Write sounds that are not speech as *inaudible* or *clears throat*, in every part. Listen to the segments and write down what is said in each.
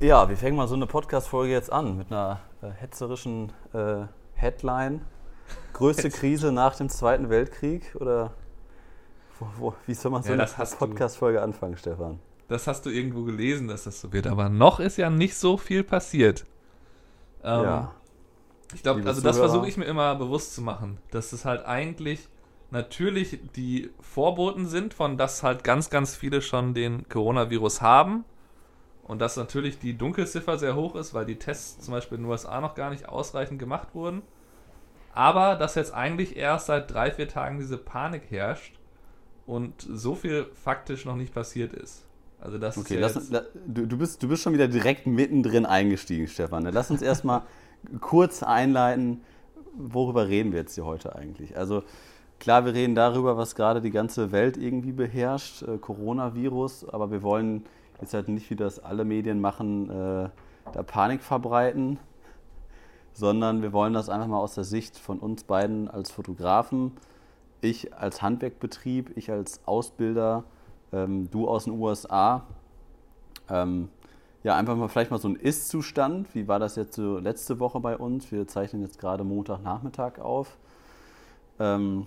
Ja, wir fangen mal so eine Podcast-Folge jetzt an mit einer äh, hetzerischen äh, Headline. Größte *laughs* Krise nach dem Zweiten Weltkrieg? Oder wo, wo, wie soll man so Ja, eine Podcast-Folge anfangen, Stefan? Das hast du irgendwo gelesen, dass das so wird. Aber noch ist ja nicht so viel passiert. Ähm, ja. Ich glaube, also das versuche ich mir immer bewusst zu machen, dass es halt eigentlich natürlich die Vorboten sind, von dass halt ganz, ganz viele schon den Coronavirus haben und dass natürlich die Dunkelziffer sehr hoch ist, weil die Tests zum Beispiel in den USA noch gar nicht ausreichend gemacht wurden. Aber dass jetzt eigentlich erst seit drei, vier Tagen diese Panik herrscht und so viel faktisch noch nicht passiert ist. Also das Okay, ist ja lass, la- du, du, bist, du bist schon wieder direkt mittendrin eingestiegen, Stefan. Lass uns erstmal *laughs* kurz einleiten, worüber reden wir jetzt hier heute eigentlich? Also klar, wir reden darüber, was gerade die ganze Welt irgendwie beherrscht, äh, Coronavirus, aber wir wollen jetzt halt nicht, wie das alle Medien machen, äh, da Panik verbreiten, sondern wir wollen das einfach mal aus der Sicht von uns beiden als Fotografen, ich als Handwerkbetrieb, ich als Ausbilder, ähm, du aus den USA, ähm, ja, einfach mal vielleicht mal so ein Ist-Zustand. Wie war das jetzt so letzte Woche bei uns? Wir zeichnen jetzt gerade Montagnachmittag auf. Ähm,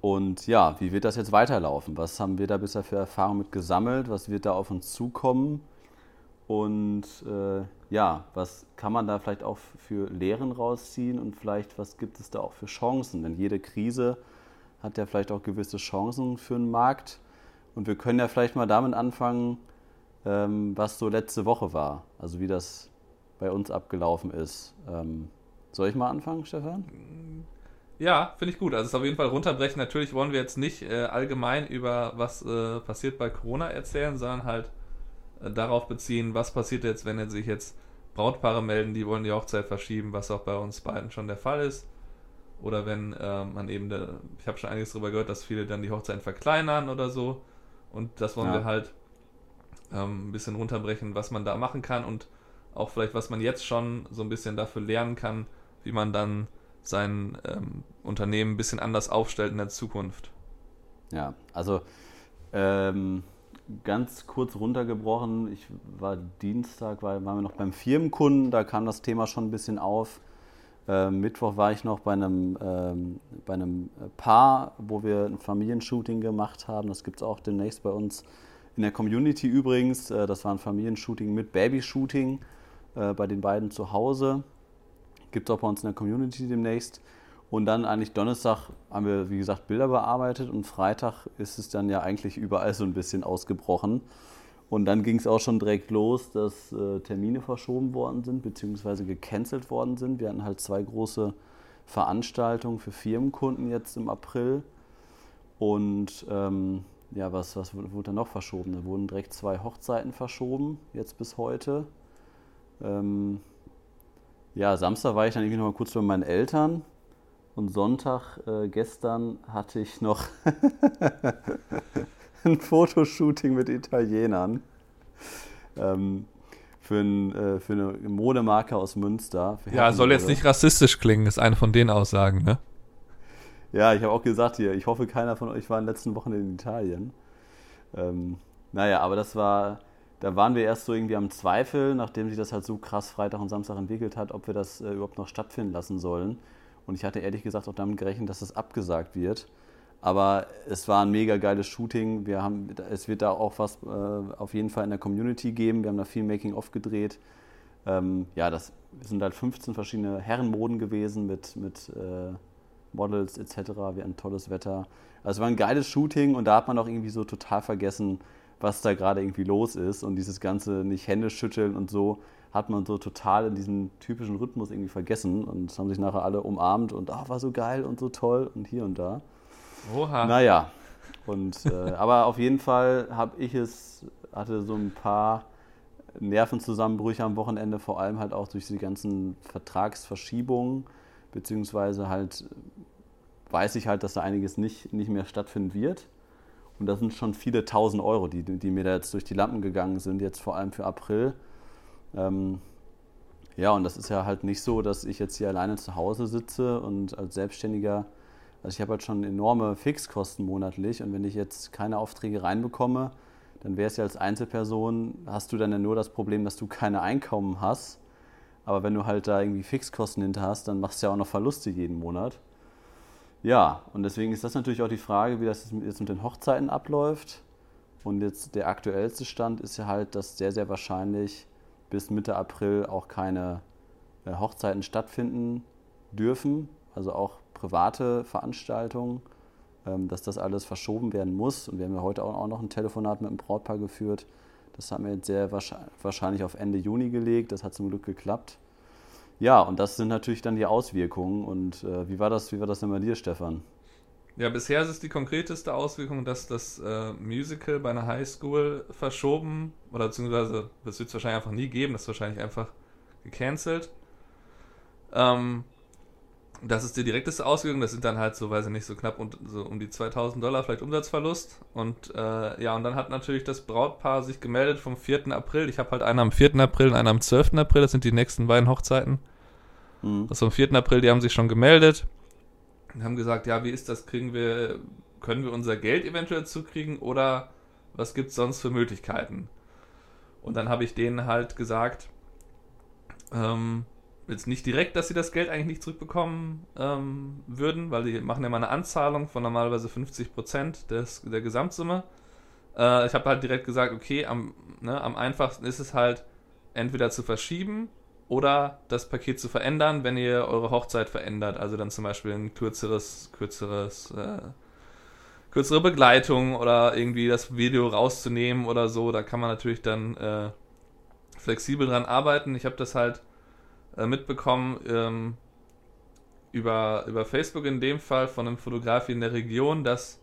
und ja, wie wird das jetzt weiterlaufen? Was haben wir da bisher für Erfahrungen mit gesammelt? Was wird da auf uns zukommen? Und äh, ja, was kann man da vielleicht auch für Lehren rausziehen und vielleicht was gibt es da auch für Chancen? Denn jede Krise hat ja vielleicht auch gewisse Chancen für den Markt. Und wir können ja vielleicht mal damit anfangen, ähm, was so letzte Woche war, also wie das bei uns abgelaufen ist. Ähm, soll ich mal anfangen, Stefan? Ja, finde ich gut. Also es auf jeden Fall runterbrechen. Natürlich wollen wir jetzt nicht äh, allgemein über was äh, passiert bei Corona erzählen, sondern halt äh, darauf beziehen, was passiert jetzt, wenn jetzt sich jetzt Brautpaare melden, die wollen die Hochzeit verschieben, was auch bei uns beiden schon der Fall ist. Oder wenn äh, man eben, der, ich habe schon einiges darüber gehört, dass viele dann die Hochzeiten verkleinern oder so. Und das wollen Ja. wir halt ähm, ein bisschen runterbrechen, was man da machen kann und auch vielleicht, was man jetzt schon so ein bisschen dafür lernen kann, wie man dann sein ähm, Unternehmen ein bisschen anders aufstellt in der Zukunft. Ja, also ähm, ganz kurz runtergebrochen, ich war Dienstag, war, waren wir noch beim Firmenkunden, da kam das Thema schon ein bisschen auf. Ähm, Mittwoch war ich noch bei einem, ähm, bei einem Paar, wo wir ein Familienshooting gemacht haben. Das gibt es auch demnächst bei uns in der Community übrigens. Äh, das war ein Familienshooting mit Babyshooting äh, bei den beiden zu Hause. Gibt es auch bei uns in der Community demnächst. Und dann eigentlich Donnerstag haben wir, wie gesagt, Bilder bearbeitet und Freitag ist es dann ja eigentlich überall so ein bisschen ausgebrochen. Und dann ging es auch schon direkt los, dass äh, Termine verschoben worden sind, beziehungsweise gecancelt worden sind. Wir hatten halt zwei große Veranstaltungen für Firmenkunden jetzt im April. Und ähm, ja, was, was wurde wurde da noch verschoben? Da wurden direkt zwei Hochzeiten verschoben, jetzt bis heute. Ähm, ja, Samstag war ich dann irgendwie noch mal kurz bei meinen Eltern. Und Sonntag, äh, gestern, hatte ich noch *laughs* ein Fotoshooting mit Italienern. Ähm, für, ein, äh, für eine Modemarke aus Münster. Ja, soll jetzt Herrenmode. nicht rassistisch klingen, ist eine von den Aussagen, ne? Ja, ich habe auch gesagt hier, ich hoffe, keiner von euch war in den letzten Wochen in Italien. Ähm, naja, aber das war, da waren wir erst so irgendwie am Zweifel, nachdem sich das halt so krass Freitag und Samstag entwickelt hat, ob wir das äh, überhaupt noch stattfinden lassen sollen. Und ich hatte ehrlich gesagt auch damit gerechnet, dass das abgesagt wird. Aber es war ein mega geiles Shooting. Wir haben, es wird da auch was äh, auf jeden Fall in der Community geben. Wir haben da viel Making-of gedreht. Ähm, ja, das sind halt 15 verschiedene Herrenmoden gewesen mit, mit äh, Models etc. Wir hatten tolles Wetter. Also es war ein geiles Shooting und da hat man auch irgendwie so total vergessen, was da gerade irgendwie los ist. Und dieses ganze nicht Hände schütteln und so hat man so total in diesem typischen Rhythmus irgendwie vergessen und haben sich nachher alle umarmt und ah, war so geil und so toll und hier und da. Oha. Naja, und, äh, *laughs* aber auf jeden Fall habe ich es, hatte so ein paar Nervenzusammenbrüche am Wochenende, vor allem halt auch durch die ganzen Vertragsverschiebungen, beziehungsweise halt weiß ich halt, dass da einiges nicht, nicht mehr stattfinden wird. Und das sind schon viele tausend Euro, die, die mir da jetzt durch die Lampen gegangen sind, jetzt vor allem für April. Ähm, ja, und das ist ja halt nicht so, dass ich jetzt hier alleine zu Hause sitze und als Selbstständiger, also ich habe halt schon enorme Fixkosten monatlich und wenn ich jetzt keine Aufträge reinbekomme, dann wäre es ja als Einzelperson, hast du dann ja nur das Problem, dass du keine Einkommen hast. Aber wenn du halt da irgendwie Fixkosten hinter hast, dann machst du ja auch noch Verluste jeden Monat. Ja, und deswegen ist das natürlich auch die Frage, wie das jetzt mit den Hochzeiten abläuft. Und jetzt der aktuellste Stand ist ja halt, dass sehr, sehr wahrscheinlich bis Mitte April auch keine äh, Hochzeiten stattfinden dürfen, also auch private Veranstaltungen, ähm, dass das alles verschoben werden muss. Und wir haben ja heute auch noch ein Telefonat mit dem Brautpaar geführt. Das haben wir jetzt sehr wahrscheinlich auf Ende Juni gelegt. Das hat zum Glück geklappt. Ja, und das sind natürlich dann die Auswirkungen. Und äh, wie war das, wie war das denn bei dir, Stefan? Ja, bisher ist es die konkreteste Auswirkung, dass das äh, Musical bei einer Highschool verschoben oder beziehungsweise das wird es wahrscheinlich einfach nie geben, das ist wahrscheinlich einfach gecancelt. Ähm, das ist die direkteste Auswirkung, das sind dann halt so, weiß ich nicht, so knapp und, so um die 2000 Dollar vielleicht Umsatzverlust. Und äh, ja, und dann hat natürlich das Brautpaar sich gemeldet vom 4. April. Ich habe halt einen am 4. April und einen am 12. April, das sind die nächsten beiden Hochzeiten. Mhm. Also am 4. April, die haben sich schon gemeldet und haben gesagt, ja, wie ist das, kriegen wir, können wir unser Geld eventuell zukriegen oder was gibt es sonst für Möglichkeiten? Und dann habe ich denen halt gesagt, ähm, jetzt nicht direkt, dass sie das Geld eigentlich nicht zurückbekommen ähm, würden, weil die machen ja mal eine Anzahlung von normalerweise 50 Prozent der Gesamtsumme. Äh, ich habe halt direkt gesagt, okay, am, ne, am einfachsten ist es halt entweder zu verschieben oder das Paket zu verändern, wenn ihr eure Hochzeit verändert. Also dann zum Beispiel ein kürzeres, kürzeres, äh, kürzere Begleitung oder irgendwie das Video rauszunehmen oder so. Da kann man natürlich dann äh, flexibel dran arbeiten. Ich habe das halt äh, mitbekommen ähm, über, über Facebook in dem Fall von einem Fotograf in der Region, dass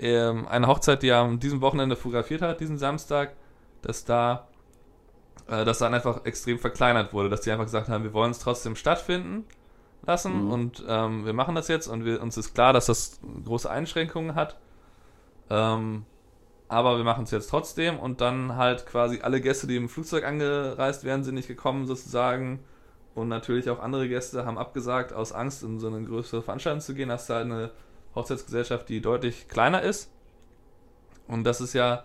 ähm, eine Hochzeit, die er an diesem Wochenende fotografiert hat, diesen Samstag, dass da äh, dass dann einfach extrem verkleinert wurde, dass die einfach gesagt haben, wir wollen es trotzdem stattfinden lassen mhm. und ähm, wir machen das jetzt und wir, uns ist klar, dass das große Einschränkungen hat. Ähm, aber wir machen es jetzt trotzdem und dann halt quasi alle Gäste, die im Flugzeug angereist wären, sind nicht gekommen sozusagen. Und natürlich auch andere Gäste haben abgesagt, aus Angst in so eine größere Veranstaltung zu gehen. Hast du halt eine Hochzeitsgesellschaft, die deutlich kleiner ist. Und das ist ja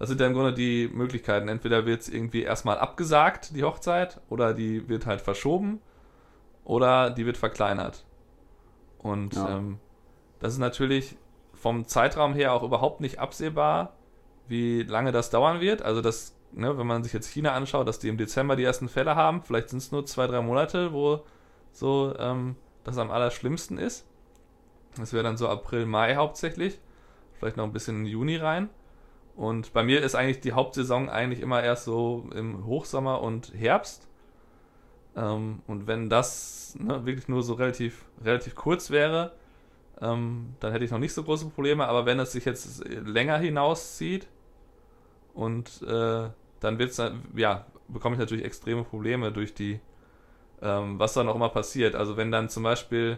das sind ja im Grunde die Möglichkeiten. Entweder wird es irgendwie erstmal abgesagt, die Hochzeit, oder die wird halt verschoben, oder die wird verkleinert. Und ja. ähm, das ist natürlich vom Zeitraum her auch überhaupt nicht absehbar, wie lange das dauern wird. Also das, ne, wenn man sich jetzt China anschaut, dass die im Dezember die ersten Fälle haben, vielleicht sind es nur zwei, drei Monate, wo so ähm, das am allerschlimmsten ist. Das wäre dann so April, Mai hauptsächlich. Vielleicht noch ein bisschen in Juni rein. Und bei mir ist eigentlich die Hauptsaison eigentlich immer erst so im Hochsommer und Herbst. Ähm, und wenn das ne, wirklich nur so relativ, relativ kurz wäre, ähm, dann hätte ich noch nicht so große Probleme. Aber wenn es sich jetzt länger hinauszieht und äh, dann wird es, ja, bekomme ich natürlich extreme Probleme durch die, ähm, was dann auch immer passiert. Also wenn dann zum Beispiel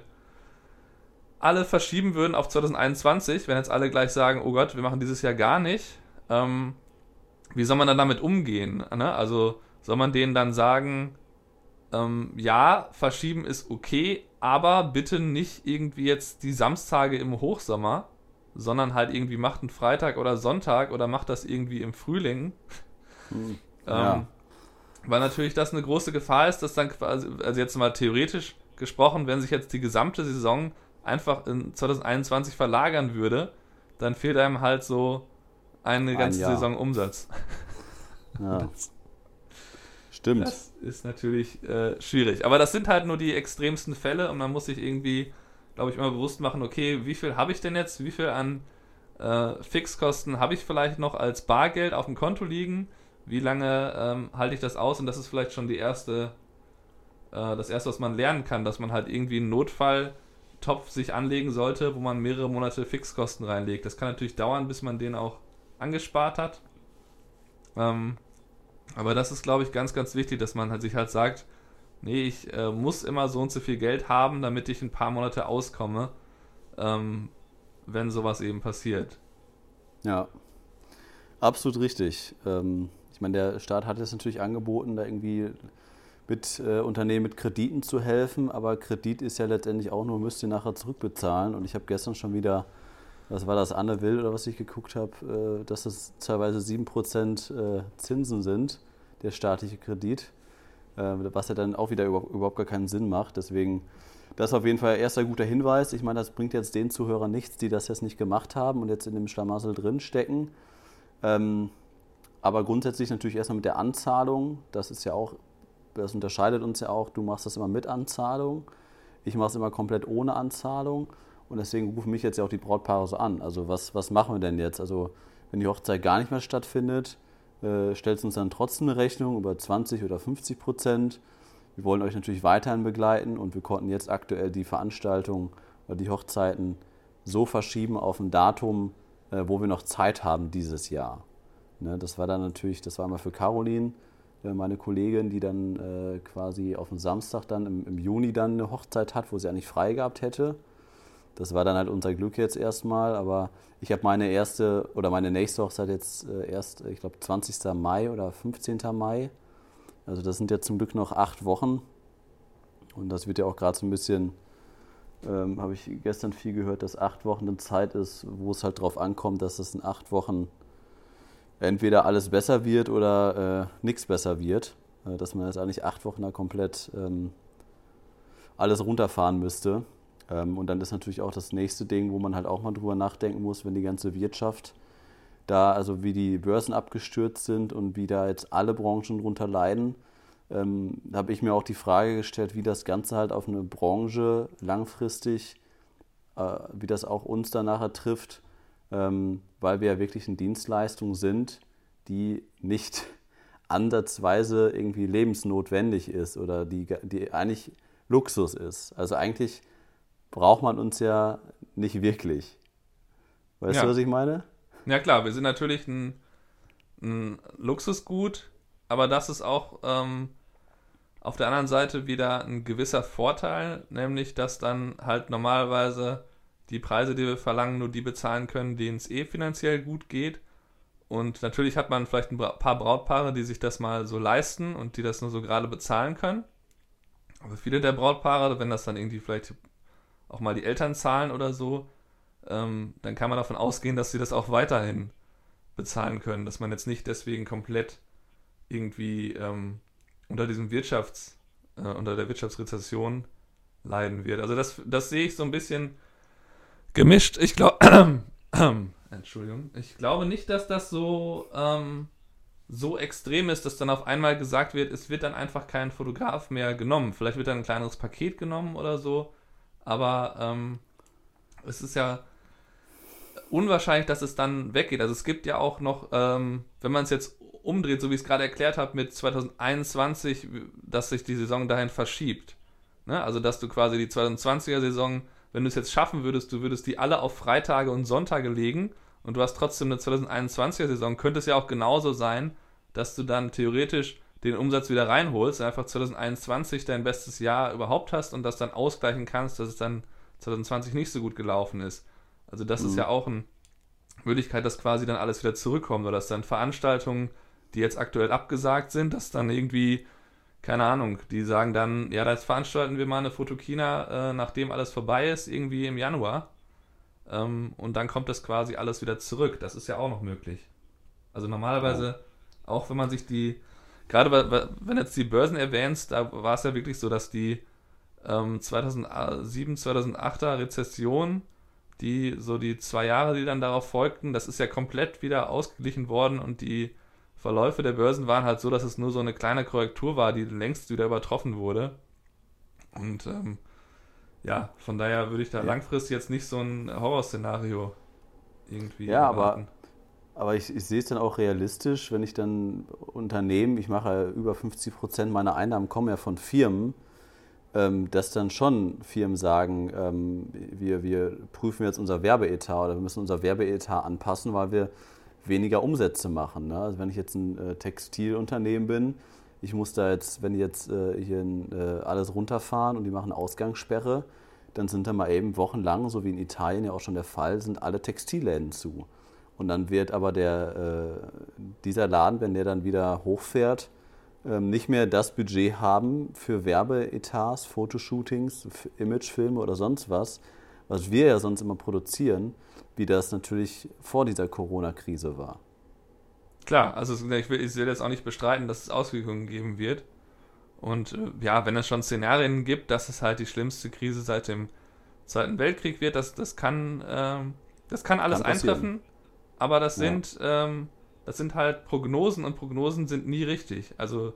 alle verschieben würden auf 2021, wenn jetzt alle gleich sagen, oh Gott, wir machen dieses Jahr gar nicht, ähm, wie soll man dann damit umgehen? Ne? Also soll man denen dann sagen, ähm, ja, verschieben ist okay, aber bitte nicht irgendwie jetzt die Samstage im Hochsommer, sondern halt irgendwie macht einen Freitag oder Sonntag oder macht das irgendwie im Frühling. *laughs* Hm. Ja. Ähm, weil natürlich das eine große Gefahr ist, dass dann quasi, also jetzt mal theoretisch gesprochen, wenn sich jetzt die gesamte Saison einfach in 2021 verlagern würde, dann fehlt einem halt so eine ganze ein Saison Umsatz. Ja. *laughs* Stimmt. Das ist natürlich äh, schwierig. Aber das sind halt nur die extremsten Fälle und man muss sich irgendwie, glaube ich, immer bewusst machen, okay, wie viel habe ich denn jetzt? Wie viel an äh, Fixkosten habe ich vielleicht noch als Bargeld auf dem Konto liegen? Wie lange ähm, halte ich das aus? Und das ist vielleicht schon die erste, äh, das erste, was man lernen kann, dass man halt irgendwie einen Notfalltopf sich anlegen sollte, wo man mehrere Monate Fixkosten reinlegt. Das kann natürlich dauern, bis man den auch angespart hat. Ähm, aber das ist, glaube ich, ganz, ganz wichtig, dass man halt sich halt sagt, nee, ich äh, muss immer so und so viel Geld haben, damit ich ein paar Monate auskomme, ähm, wenn sowas eben passiert. Ja, absolut richtig. Ähm, ich meine, der Staat hat es natürlich angeboten, da irgendwie mit äh, Unternehmen mit Krediten zu helfen, aber Kredit ist ja letztendlich auch nur, müsst ihr nachher zurückbezahlen. Und ich habe gestern schon wieder was war das, Anne Will oder was ich geguckt habe, äh, dass das teilweise 7% äh, Zinsen sind, der staatliche Kredit, äh, was ja dann auch wieder überhaupt gar keinen Sinn macht. Deswegen, das ist auf jeden Fall erster guter Hinweis. Ich meine, das bringt jetzt den Zuhörern nichts, die das jetzt nicht gemacht haben und jetzt in dem Schlamassel drinstecken. Ähm, aber grundsätzlich natürlich erstmal mit der Anzahlung. Das ist ja auch, das unterscheidet uns ja auch. Du machst das immer mit Anzahlung. Ich mache es immer komplett ohne Anzahlung. Und deswegen rufen mich jetzt ja auch die Brautpaare so an. Also was, was machen wir denn jetzt? Also wenn die Hochzeit gar nicht mehr stattfindet, äh, stellt uns dann trotzdem eine Rechnung über 20 oder 50 Prozent. Wir wollen euch natürlich weiterhin begleiten und wir konnten jetzt aktuell die Veranstaltung oder die Hochzeiten so verschieben auf ein Datum, äh, wo wir noch Zeit haben dieses Jahr. Ne, das war dann natürlich, das war mal für Caroline, äh, meine Kollegin, die dann äh, quasi auf dem Samstag dann im, im, Juni dann eine Hochzeit hat, wo sie eigentlich frei gehabt hätte. Das war dann halt unser Glück jetzt erstmal, aber ich habe meine erste oder meine nächste Hochzeit jetzt äh, erst, ich glaube, 20. Mai oder 15. Mai. Also das sind jetzt zum Glück noch acht Wochen. Und das wird ja auch gerade so ein bisschen, ähm, habe ich gestern viel gehört, dass acht Wochen eine Zeit ist, wo es halt drauf ankommt, dass es in acht Wochen entweder alles besser wird oder äh, nichts besser wird. Äh, dass man jetzt eigentlich acht Wochen da komplett ähm, alles runterfahren müsste. Ähm, und dann ist natürlich auch das nächste Ding, wo man halt auch mal drüber nachdenken muss, wenn die ganze Wirtschaft da, also wie die Börsen abgestürzt sind und wie da jetzt alle Branchen drunter leiden, ähm, habe ich mir auch die Frage gestellt, wie das Ganze halt auf eine Branche langfristig, äh, wie das auch uns da nachher trifft, ähm, weil wir ja wirklich eine Dienstleistung sind, die nicht *laughs* ansatzweise irgendwie lebensnotwendig ist oder die, die eigentlich Luxus ist. Also eigentlich braucht man uns ja nicht wirklich. Weißt ja. du, was ich meine? Ja klar, wir sind natürlich ein, ein Luxusgut, aber das ist auch ähm, auf der anderen Seite wieder ein gewisser Vorteil, nämlich dass dann halt normalerweise die Preise, die wir verlangen, nur die bezahlen können, denen es eh finanziell gut geht. Und natürlich hat man vielleicht ein paar Brautpaare, die sich das mal so leisten und die das nur so gerade bezahlen können. Also viele der Brautpaare, wenn das dann irgendwie vielleicht auch mal die Eltern zahlen oder so, ähm, dann kann man davon ausgehen, dass sie das auch weiterhin bezahlen können, dass man jetzt nicht deswegen komplett irgendwie ähm, unter diesem Wirtschafts, äh, unter der Wirtschaftsrezession leiden wird. Also das, das sehe ich so ein bisschen gemischt. Ich glaube, *clears throat* Entschuldigung, ich glaube nicht, dass das so ähm, so extrem ist, dass dann auf einmal gesagt wird, es wird dann einfach kein Fotograf mehr genommen. Vielleicht wird dann ein kleineres Paket genommen oder so. Aber ähm, es ist ja unwahrscheinlich, dass es dann weggeht. Also es gibt ja auch noch, ähm, wenn man es jetzt umdreht, so wie ich es gerade erklärt habe, mit 2021, dass sich die Saison dahin verschiebt. Ne? Also dass du quasi die 2020er Saison, wenn du es jetzt schaffen würdest, du würdest die alle auf Freitage und Sonntage legen und du hast trotzdem eine 2021er Saison, könnte es ja auch genauso sein, dass du dann theoretisch den Umsatz wieder reinholst, einfach 2021 dein bestes Jahr überhaupt hast und das dann ausgleichen kannst, dass es dann 2020 nicht so gut gelaufen ist. Also das mhm. ist ja auch eine Möglichkeit, dass quasi dann alles wieder zurückkommt oder dass dann Veranstaltungen, die jetzt aktuell abgesagt sind, dass dann irgendwie, keine Ahnung, die sagen dann, ja, jetzt veranstalten wir mal eine Fotokina, äh, nachdem alles vorbei ist, irgendwie im Januar. Ähm, und dann kommt das quasi alles wieder zurück. Das ist ja auch noch möglich. Also normalerweise, auch wenn man sich die gerade wenn jetzt die Börsen erwähnst, da war es ja wirklich so, dass die ähm, 2007, 2008er Rezession, die so die zwei Jahre, die dann darauf folgten, das ist ja komplett wieder ausgeglichen worden und die Verläufe der Börsen waren halt so, dass es nur so eine kleine Korrektur war, die längst wieder übertroffen wurde. Und ähm, ja, von daher würde ich da ja. langfristig jetzt nicht so ein Horrorszenario irgendwie ja, erwarten. aber aber ich, ich sehe es dann auch realistisch, wenn ich dann Unternehmen, ich mache über 50 Prozent meiner Einnahmen kommen ja von Firmen, ähm, dass dann schon Firmen sagen, ähm, wir, wir prüfen jetzt unser Werbeetat oder wir müssen unser Werbeetat anpassen, weil wir weniger Umsätze machen. Ne? Also wenn ich jetzt ein äh, Textilunternehmen bin, ich muss da jetzt, wenn die jetzt äh, hier äh, alles runterfahren und die machen Ausgangssperre, dann sind da mal eben wochenlang, so wie in Italien ja auch schon der Fall, sind alle Textilläden zu. Und dann wird aber der, äh, dieser Laden, wenn der dann wieder hochfährt, ähm, nicht mehr das Budget haben für Werbeetats, Fotoshootings, Imagefilme oder sonst was, was wir ja sonst immer produzieren, wie das natürlich vor dieser Corona-Krise war. Klar, also ich will, ich will jetzt auch nicht bestreiten, dass es Auswirkungen geben wird. Und äh, ja, wenn es schon Szenarien gibt, dass es halt die schlimmste Krise seit dem Zweiten Weltkrieg wird, das, das kann, ähm, das kann alles kann eintreffen, aber das ja. sind, ähm, das sind halt Prognosen und Prognosen sind nie richtig. Also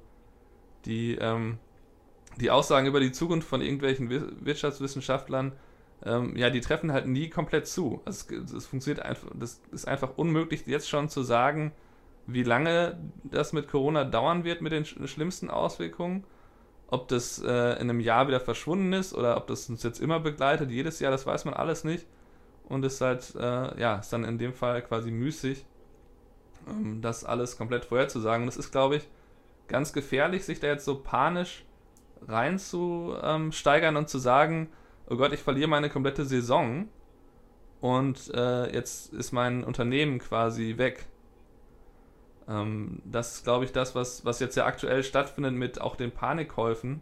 die, ähm, die Aussagen über die Zukunft von irgendwelchen Wirtschaftswissenschaftlern, ähm, ja, die treffen halt nie komplett zu. Also es, es funktioniert einfach, das ist einfach unmöglich, jetzt schon zu sagen, wie lange das mit Corona dauern wird mit den schlimmsten Auswirkungen. Ob das äh, in einem Jahr wieder verschwunden ist oder ob das uns jetzt immer begleitet, jedes Jahr, das weiß man alles nicht. Und ist halt, äh, ja, ist dann in dem Fall quasi müßig, ähm, das alles komplett vorherzusagen. Und es ist, glaube ich, ganz gefährlich, sich da jetzt so panisch reinzusteigern und zu sagen, oh Gott, ich verliere meine komplette Saison und äh, jetzt ist mein Unternehmen quasi weg. Ähm, das ist, glaube ich, das, was, was jetzt ja aktuell stattfindet mit auch den Panikkäufen,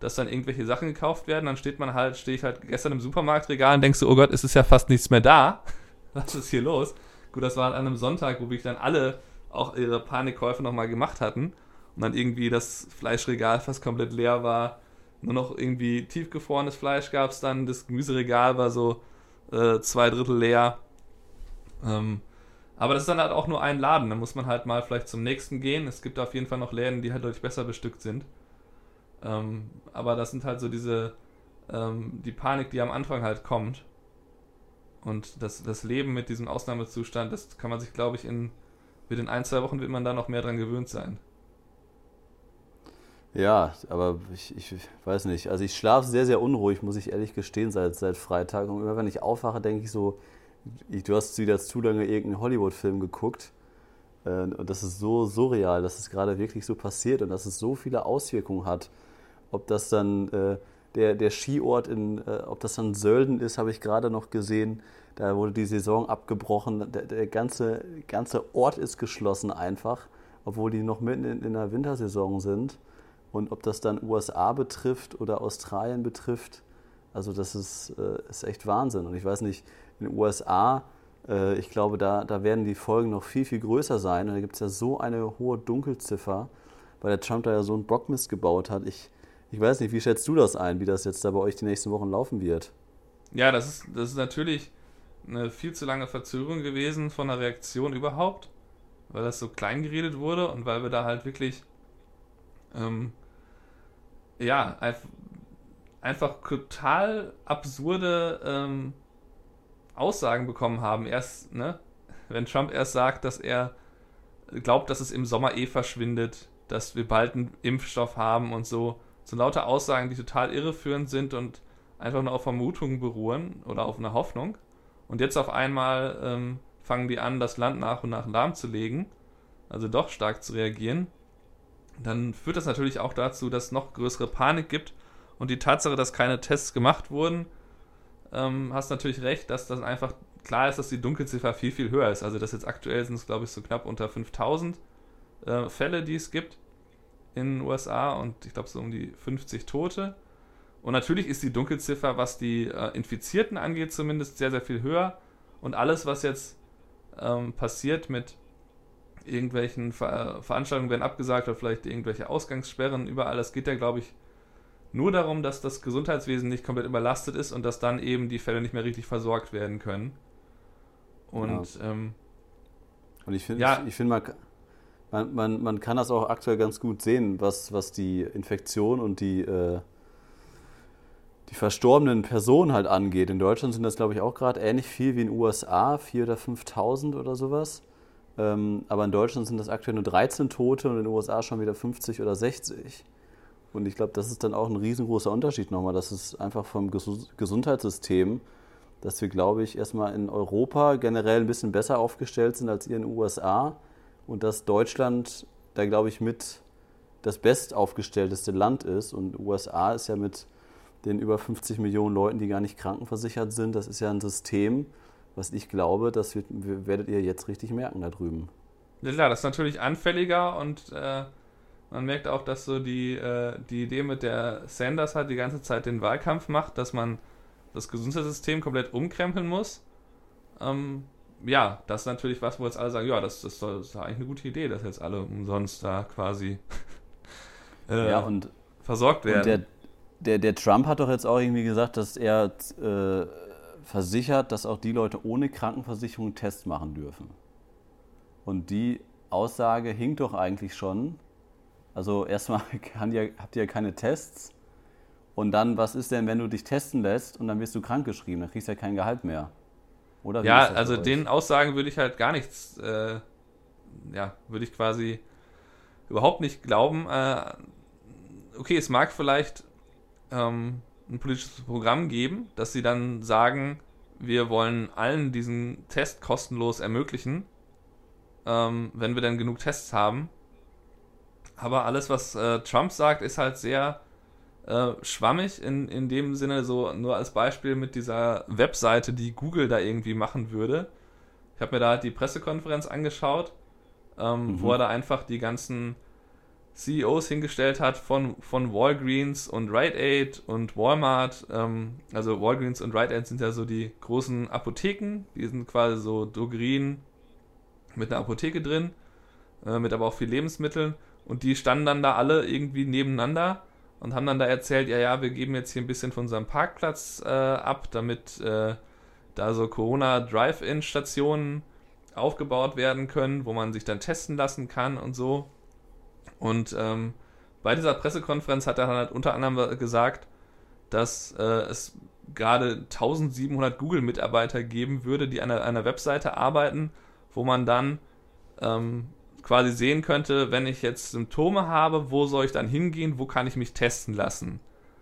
dass dann irgendwelche Sachen gekauft werden, dann steht man halt, stehe ich halt gestern im Supermarktregal und denkst so, oh Gott, es ist ja fast nichts mehr da. *laughs* Was ist hier los? Gut, das war halt an einem Sonntag, wo ich dann alle auch ihre Panikkäufe nochmal gemacht hatten und dann irgendwie das Fleischregal fast komplett leer war. Nur noch irgendwie tiefgefrorenes Fleisch gab es dann, das Gemüseregal war so äh, zwei Drittel leer. Ähm, aber das ist dann halt auch nur ein Laden. Da muss man halt mal vielleicht zum nächsten gehen. Es gibt auf jeden Fall noch Läden, die halt deutlich besser bestückt sind. Ähm, aber das sind halt so diese, ähm, die Panik, die am Anfang halt kommt. Und das, das Leben mit diesem Ausnahmezustand, das kann man sich, glaube ich, in, mit den ein, zwei Wochen wird man da noch mehr dran gewöhnt sein. Ja, aber ich, ich weiß nicht. Also ich schlafe sehr, sehr unruhig, muss ich ehrlich gestehen, seit, seit Freitag. Und immer wenn ich aufwache, denke ich so, du hast wieder zu lange irgendeinen Hollywood-Film geguckt. Äh, und das ist so surreal, dass es gerade wirklich so passiert und dass es so viele Auswirkungen hat. Ob das dann äh, der, der Skiort in, äh, ob das dann Sölden ist, habe ich gerade noch gesehen. Da wurde die Saison abgebrochen. Der, der, ganze, ganze Ort ist geschlossen einfach, obwohl die noch mitten in, in der Wintersaison sind. Und ob das dann USA betrifft oder Australien betrifft, also das ist, äh, ist echt Wahnsinn. Und ich weiß nicht, in den USA, äh, ich glaube, da, da werden die Folgen noch viel, viel größer sein. Und da gibt es ja so eine hohe Dunkelziffer, weil der Trump da ja so einen Bockmist gebaut hat. Ich, ich weiß nicht, wie schätzt du das ein, wie das jetzt da bei euch die nächsten Wochen laufen wird? Ja, das ist, das ist natürlich eine viel zu lange Verzögerung gewesen von der Reaktion überhaupt, weil das so klein geredet wurde und weil wir da halt wirklich ähm, ja, einfach total absurde ähm, Aussagen bekommen haben. Erst, ne, wenn Trump erst sagt, dass er glaubt, dass es im Sommer eh verschwindet, dass wir bald einen Impfstoff haben und so. So lauter Aussagen, die total irreführend sind und einfach nur auf Vermutungen beruhen oder auf einer Hoffnung. Und jetzt auf einmal ähm, fangen die an, das Land nach und nach lahmzulegen, also doch stark zu reagieren. Dann führt das natürlich auch dazu, dass es noch größere Panik gibt und die Tatsache, dass keine Tests gemacht wurden, ähm, hast natürlich recht, dass das einfach klar ist, dass die Dunkelziffer viel, viel höher ist. Also das jetzt aktuell sind es, glaube ich, so knapp unter 5000 äh, Fälle, die es gibt in den USA und ich glaube so um die 50 Tote. Und natürlich ist die Dunkelziffer, was die äh, Infizierten angeht, zumindest sehr, sehr viel höher. Und alles, was jetzt ähm, passiert mit irgendwelchen Ver Veranstaltungen werden abgesagt oder vielleicht irgendwelche Ausgangssperren überall, das geht ja, glaube ich, nur darum, dass das Gesundheitswesen nicht komplett überlastet ist und dass dann eben die Fälle nicht mehr richtig versorgt werden können. Und, ja. ähm, und ich finde, ja. ich, ich find, man, man, man, man kann das auch aktuell ganz gut sehen, was, was die Infektion und die, äh, die verstorbenen Personen halt angeht. In Deutschland sind das, glaube ich, auch gerade ähnlich viel wie in den USA, 4.000 oder 5.000 oder sowas. Ähm, aber in Deutschland sind das aktuell nur 13 Tote und in den USA schon wieder 50 oder 60. Und ich glaube, das ist dann auch ein riesengroßer Unterschied nochmal. Das ist einfach vom Gesundheitssystem, dass wir, glaube ich, erstmal in Europa generell ein bisschen besser aufgestellt sind als ihr in den USA und dass Deutschland da, glaube ich, mit das bestaufgestellteste Land ist. Und USA ist ja mit den über 50 Millionen Leuten, die gar nicht krankenversichert sind, das ist ja ein System, was ich glaube, das wird, werdet ihr jetzt richtig merken da drüben. Ja, klar, das ist natürlich anfälliger und äh, man merkt auch, dass so die, äh, die Idee mit der Sanders halt die ganze Zeit den Wahlkampf macht, dass man das Gesundheitssystem komplett umkrempeln muss. Ähm, ja, das ist natürlich was, wo jetzt alle sagen, ja, das, das, das ist eigentlich eine gute Idee, dass jetzt alle umsonst da quasi *laughs* äh, ja, und, versorgt werden. Und der, der, der Trump hat doch jetzt auch irgendwie gesagt, dass er äh, versichert, dass auch die Leute ohne Krankenversicherung Tests machen dürfen. Und die Aussage hinkt doch eigentlich schon. Also erstmal *laughs* ja, habt ihr ja keine Tests. Und dann, was ist denn, wenn du dich testen lässt und dann wirst du krankgeschrieben? Dann kriegst du ja kein Gehalt mehr. Oder ja, also den Aussagen würde ich halt gar nichts, äh, ja, würde ich quasi überhaupt nicht glauben. Äh, okay, es mag vielleicht ähm, ein politisches Programm geben, dass sie dann sagen, wir wollen allen diesen Test kostenlos ermöglichen, ähm, wenn wir dann genug Tests haben. Aber alles, was äh, Trump sagt, ist halt sehr äh, schwammig in, in dem Sinne, so nur als Beispiel mit dieser Webseite, die Google da irgendwie machen würde. Ich habe mir da die Pressekonferenz angeschaut, ähm, mhm. wo er da einfach die ganzen CEOs hingestellt hat von, von Walgreens und Rite Aid und Walmart. Ähm, also Walgreens und Rite Aid sind ja so die großen Apotheken. Die sind quasi so Drogerien mit einer Apotheke drin, äh, mit aber auch viel Lebensmitteln. Und die standen dann da alle irgendwie nebeneinander und haben dann da erzählt, ja, ja, wir geben jetzt hier ein bisschen von unserem Parkplatz äh, ab, damit äh, da so Corona-Drive-In-Stationen aufgebaut werden können, wo man sich dann testen lassen kann und so. Und ähm, bei dieser Pressekonferenz hat er halt unter anderem gesagt, dass äh, es gerade 1700 Google-Mitarbeiter geben würde, die an einer, einer, Webseite arbeiten, wo man dann ähm, quasi sehen könnte, wenn ich jetzt Symptome habe, wo soll ich dann hingehen, wo kann ich mich testen lassen.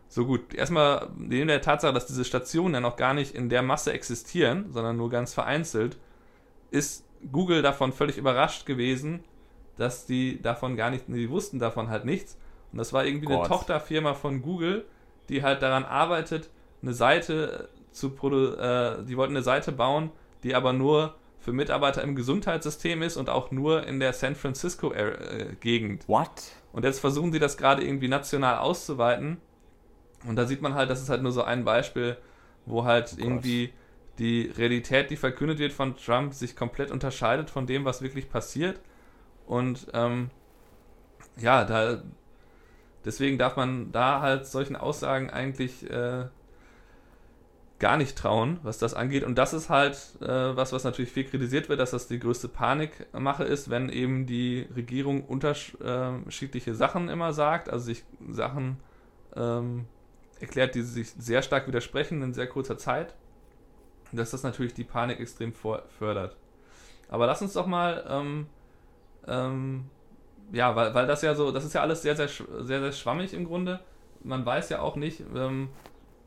So gut, erstmal neben der Tatsache, dass diese Stationen ja noch gar nicht in der Masse existieren, sondern nur ganz vereinzelt, ist Google davon völlig überrascht gewesen, dass die davon gar nicht, die wussten davon halt nichts. Und das war irgendwie Gott. eine Tochterfirma von Google, die halt daran arbeitet, eine Seite zu produzieren, äh, die wollten eine Seite bauen, die aber nur für Mitarbeiter im Gesundheitssystem ist und auch nur in der San Francisco-Gegend. Äh, What? Und jetzt versuchen sie das gerade irgendwie national auszuweiten. Und da sieht man halt, das ist halt nur so ein Beispiel, wo halt oh irgendwie die Realität, die verkündet wird von Trump, sich komplett unterscheidet von dem, was wirklich passiert. Und ähm, ja, da deswegen darf man da halt solchen Aussagen eigentlich äh, gar nicht trauen, was das angeht. Und das ist halt äh, was, was natürlich viel kritisiert wird, dass das die größte Panikmache ist, wenn eben die Regierung unterschiedliche Sachen immer sagt, also sich Sachen ähm, erklärt, die sich sehr stark widersprechen in sehr kurzer Zeit, dass das natürlich die Panik extrem fördert. Aber lass uns doch mal ähm, ähm, ja, weil, weil das ja so, das ist ja alles sehr, sehr, sehr, sehr schwammig im Grunde. Man weiß ja auch nicht, ähm,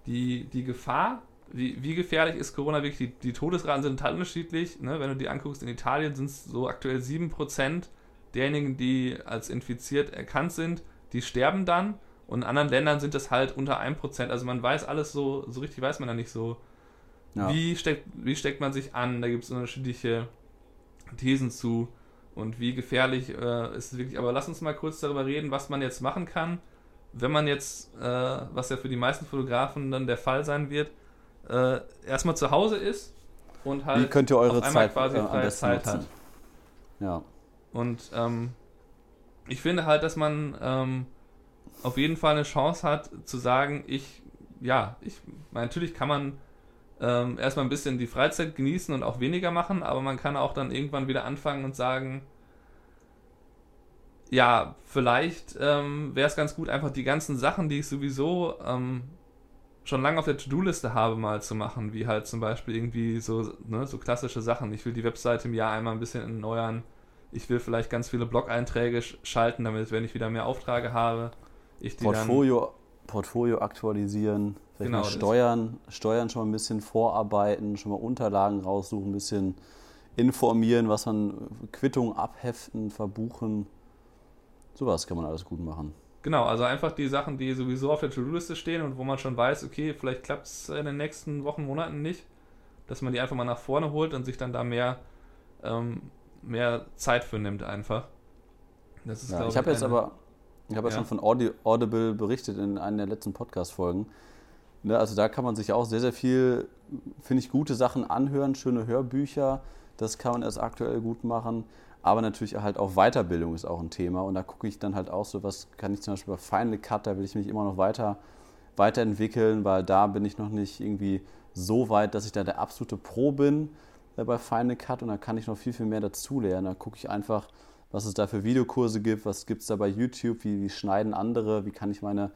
die, die Gefahr, wie, wie gefährlich ist Corona wirklich? Die, die Todesraten sind total unterschiedlich. Ne? Wenn du die anguckst, in Italien sind es so aktuell 7% derjenigen, die als infiziert erkannt sind, die sterben dann. Und in anderen Ländern sind es halt unter 1%. Also man weiß alles so, so richtig weiß man da nicht so. Ja. Wie, steckt, wie steckt man sich an? Da gibt es unterschiedliche Thesen zu und wie gefährlich äh, ist es wirklich. Aber lass uns mal kurz darüber reden, was man jetzt machen kann, wenn man jetzt, äh, was ja für die meisten Fotografen dann der Fall sein wird, äh, erstmal zu Hause ist und halt wie könnt ihr eure Zeit, quasi äh, freie Zeit nutzen. hat. Ja. Und ähm, ich finde halt, dass man ähm, auf jeden Fall eine Chance hat zu sagen, ich, ja, ich, natürlich kann man ähm, erstmal ein bisschen die Freizeit genießen und auch weniger machen, aber man kann auch dann irgendwann wieder anfangen und sagen, ja, vielleicht ähm, wäre es ganz gut, einfach die ganzen Sachen, die ich sowieso ähm, schon lange auf der To-Do-Liste habe, mal zu machen, wie halt zum Beispiel irgendwie so, ne, so klassische Sachen. Ich will die Webseite im Jahr einmal ein bisschen erneuern. Ich will vielleicht ganz viele Blog-Einträge schalten, damit, wenn ich wieder mehr Aufträge habe, ich die Portfolio, Portfolio aktualisieren. Vielleicht genau, Steuern, Steuern schon mal ein bisschen vorarbeiten, schon mal Unterlagen raussuchen, ein bisschen informieren, was man, Quittungen abheften, verbuchen. Sowas kann man alles gut machen. Genau, also einfach die Sachen, die sowieso auf der To-Do-Liste stehen und wo man schon weiß, okay, vielleicht klappt es in den nächsten Wochen, Monaten nicht, dass man die einfach mal nach vorne holt und sich dann da mehr, ähm, mehr Zeit für nimmt einfach. Das ist, ja, ich habe jetzt aber, ich habe ja. ja schon von Audible berichtet in einer der letzten Podcast-Folgen Ne, also da kann man sich auch sehr, sehr viel, finde ich, gute Sachen anhören, schöne Hörbücher. Das kann man erst aktuell gut machen. Aber natürlich halt auch Weiterbildung ist auch ein Thema. Und da gucke ich dann halt auch so, was kann ich zum Beispiel bei Final Cut, da will ich mich immer noch weiter, weiterentwickeln, weil da bin ich noch nicht irgendwie so weit, dass ich da der absolute Pro bin äh, bei Final Cut und da kann ich noch viel, viel mehr dazulernen. Da gucke ich einfach, was es da für Videokurse gibt, was gibt es da bei YouTube, wie, wie schneiden andere, wie kann ich meine